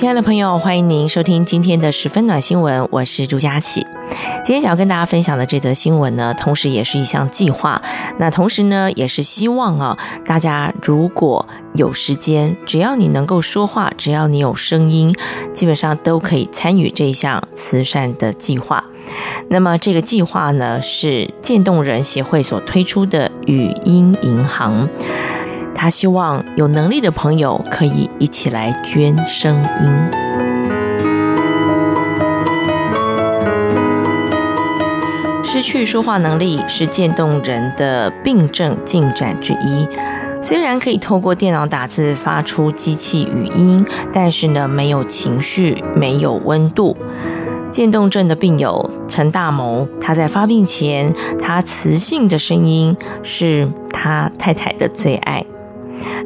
亲爱的朋友，欢迎您收听今天的十分暖新闻，我是朱佳琪。今天想要跟大家分享的这则新闻呢，同时也是一项计划。那同时呢，也是希望啊，大家如果有时间，只要你能够说话，只要你有声音，基本上都可以参与这项慈善的计划。那么这个计划呢，是渐冻人协会所推出的语音银行。他希望有能力的朋友可以一起来捐声音。失去说话能力是渐冻人的病症进展之一。虽然可以透过电脑打字发出机器语音，但是呢，没有情绪，没有温度。渐冻症的病友陈大谋，他在发病前，他磁性的声音是他太太的最爱。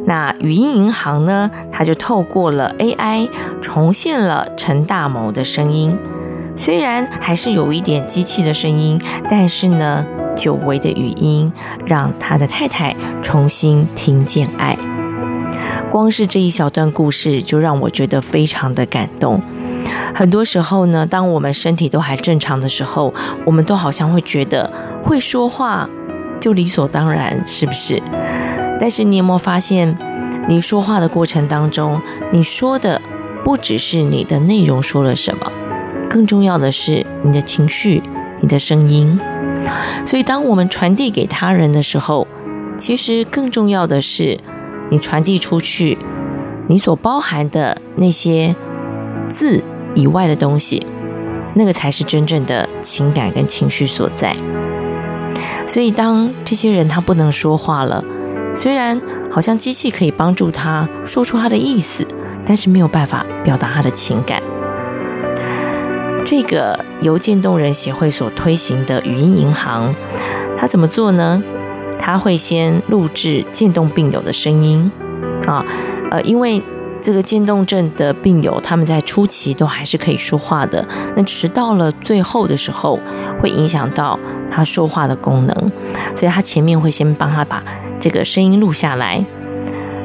那语音银行呢？它就透过了 AI 重现了陈大谋的声音，虽然还是有一点机器的声音，但是呢，久违的语音让他的太太重新听见爱。光是这一小段故事就让我觉得非常的感动。很多时候呢，当我们身体都还正常的时候，我们都好像会觉得会说话就理所当然，是不是？但是你有没有发现，你说话的过程当中，你说的不只是你的内容说了什么，更重要的是你的情绪、你的声音。所以，当我们传递给他人的时候，其实更重要的是你传递出去，你所包含的那些字以外的东西，那个才是真正的情感跟情绪所在。所以，当这些人他不能说话了。虽然好像机器可以帮助他说出他的意思，但是没有办法表达他的情感。这个由渐冻人协会所推行的语音银行，他怎么做呢？他会先录制渐冻病友的声音啊，呃，因为。这个渐冻症的病友，他们在初期都还是可以说话的，那只是到了最后的时候，会影响到他说话的功能，所以他前面会先帮他把这个声音录下来。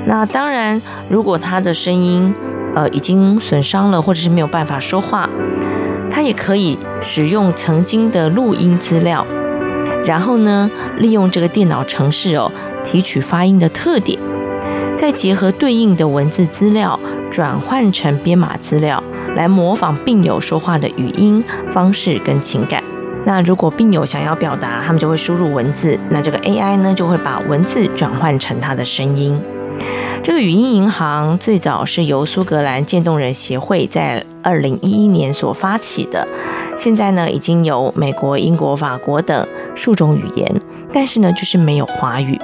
那当然，如果他的声音呃已经损伤了，或者是没有办法说话，他也可以使用曾经的录音资料，然后呢，利用这个电脑程式哦，提取发音的特点。再结合对应的文字资料，转换成编码资料，来模仿病友说话的语音方式跟情感。那如果病友想要表达，他们就会输入文字，那这个 AI 呢，就会把文字转换成他的声音。这个语音银行最早是由苏格兰渐冻人协会在二零一一年所发起的，现在呢，已经有美国、英国、法国等数种语言，但是呢，就是没有华语。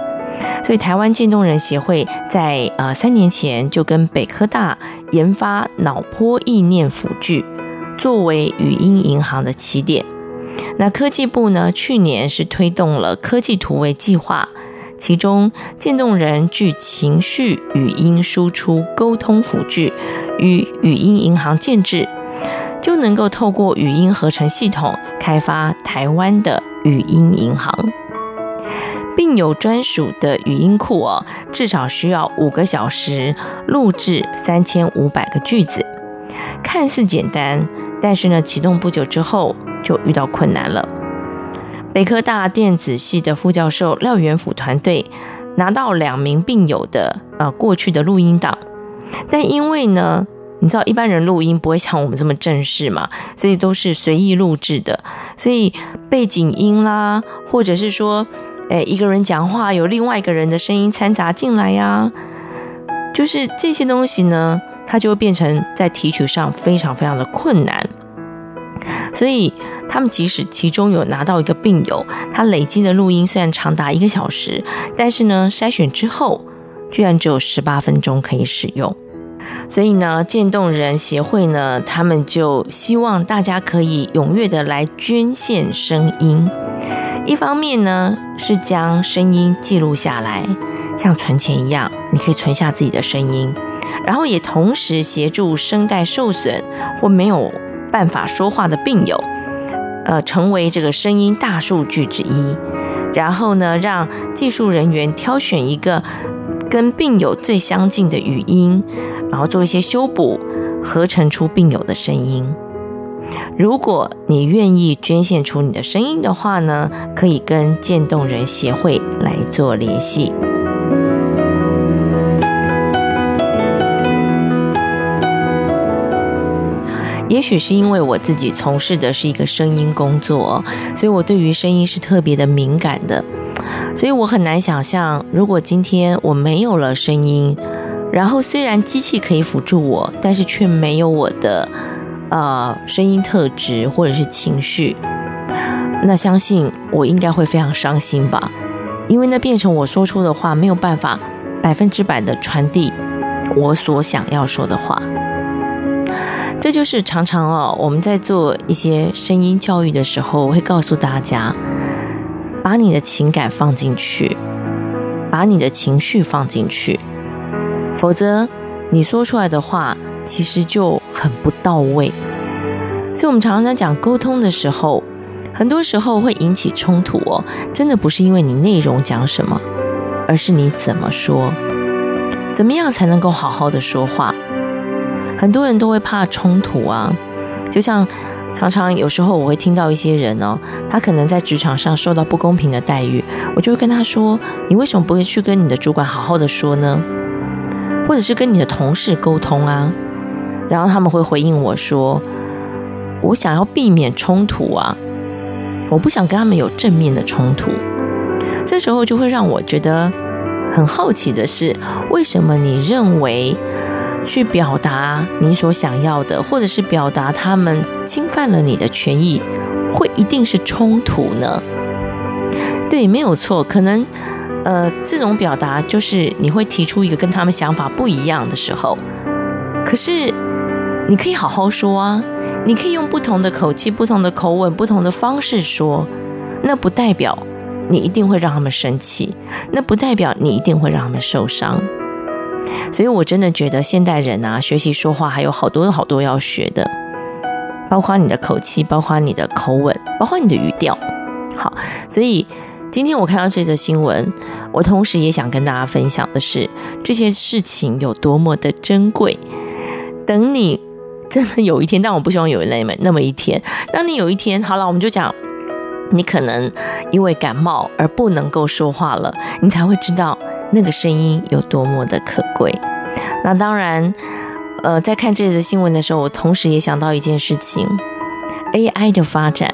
所以，台湾渐冻人协会在呃三年前就跟北科大研发脑波意念辅具，作为语音银行的起点。那科技部呢，去年是推动了科技图为计划，其中渐冻人具情绪语音输出沟通辅具与语音银行建置，就能够透过语音合成系统开发台湾的语音银行。并有专属的语音库哦，至少需要五个小时录制三千五百个句子，看似简单，但是呢，启动不久之后就遇到困难了。北科大电子系的副教授廖元辅团队拿到两名病友的呃过去的录音档，但因为呢，你知道一般人录音不会像我们这么正式嘛，所以都是随意录制的，所以背景音啦，或者是说。哎，一个人讲话有另外一个人的声音掺杂进来呀，就是这些东西呢，它就会变成在提取上非常非常的困难。所以他们即使其中有拿到一个病友，他累积的录音虽然长达一个小时，但是呢，筛选之后居然只有十八分钟可以使用。所以呢，渐冻人协会呢，他们就希望大家可以踊跃的来捐献声音。一方面呢，是将声音记录下来，像存钱一样，你可以存下自己的声音，然后也同时协助声带受损或没有办法说话的病友，呃，成为这个声音大数据之一。然后呢，让技术人员挑选一个跟病友最相近的语音，然后做一些修补，合成出病友的声音。如果你愿意捐献出你的声音的话呢，可以跟渐冻人协会来做联系。也许是因为我自己从事的是一个声音工作，所以我对于声音是特别的敏感的，所以我很难想象，如果今天我没有了声音，然后虽然机器可以辅助我，但是却没有我的。呃，声音特质或者是情绪，那相信我应该会非常伤心吧，因为那变成我说出的话没有办法百分之百的传递我所想要说的话。这就是常常哦，我们在做一些声音教育的时候，会告诉大家，把你的情感放进去，把你的情绪放进去，否则你说出来的话。其实就很不到位，所以我们常常在讲沟通的时候，很多时候会引起冲突哦。真的不是因为你内容讲什么，而是你怎么说，怎么样才能够好好的说话。很多人都会怕冲突啊，就像常常有时候我会听到一些人哦，他可能在职场上受到不公平的待遇，我就会跟他说：“你为什么不会去跟你的主管好好的说呢？或者是跟你的同事沟通啊？”然后他们会回应我说：“我想要避免冲突啊，我不想跟他们有正面的冲突。”这时候就会让我觉得很好奇的是，为什么你认为去表达你所想要的，或者是表达他们侵犯了你的权益，会一定是冲突呢？对，没有错，可能呃，这种表达就是你会提出一个跟他们想法不一样的时候，可是。你可以好好说啊，你可以用不同的口气、不同的口吻、不同的方式说，那不代表你一定会让他们生气，那不代表你一定会让他们受伤。所以我真的觉得现代人啊，学习说话还有好多好多要学的，包括你的口气，包括你的口吻，包括你的语调。好，所以今天我看到这则新闻，我同时也想跟大家分享的是，这些事情有多么的珍贵。等你。真的有一天，但我不希望有那么那么一天。当你有一天，好了，我们就讲，你可能因为感冒而不能够说话了，你才会知道那个声音有多么的可贵。那当然，呃，在看这则新闻的时候，我同时也想到一件事情：AI 的发展。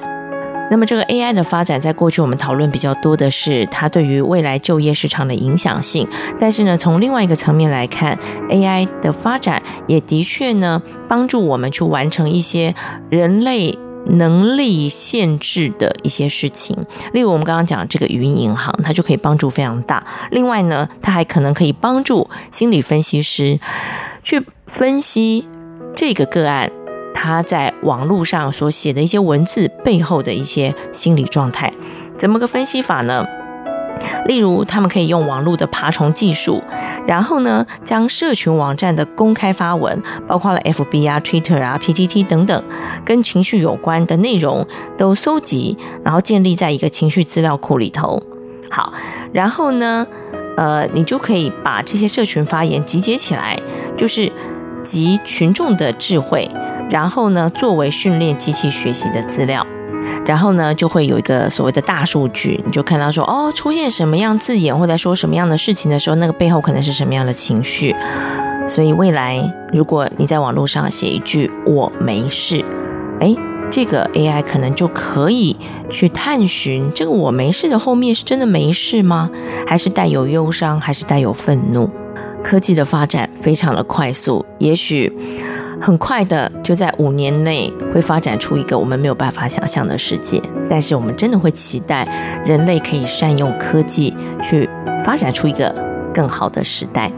那么这个 AI 的发展，在过去我们讨论比较多的是它对于未来就业市场的影响性。但是呢，从另外一个层面来看，AI 的发展也的确呢，帮助我们去完成一些人类能力限制的一些事情。例如我们刚刚讲这个语音银行，它就可以帮助非常大。另外呢，它还可能可以帮助心理分析师去分析这个个案。他在网络上所写的一些文字背后的一些心理状态，怎么个分析法呢？例如，他们可以用网络的爬虫技术，然后呢，将社群网站的公开发文，包括了 FB 啊、Twitter 啊、PTT 等等，跟情绪有关的内容都搜集，然后建立在一个情绪资料库里头。好，然后呢，呃，你就可以把这些社群发言集结起来，就是集群众的智慧。然后呢，作为训练机器学习的资料，然后呢，就会有一个所谓的大数据，你就看到说，哦，出现什么样字眼或者说什么样的事情的时候，那个背后可能是什么样的情绪。所以未来，如果你在网络上写一句“我没事”，哎，这个 AI 可能就可以去探寻，这个“我没事”的后面是真的没事吗？还是带有忧伤？还是带有愤怒？科技的发展非常的快速，也许。很快的，就在五年内会发展出一个我们没有办法想象的世界。但是我们真的会期待人类可以善用科技去发展出一个更好的时代。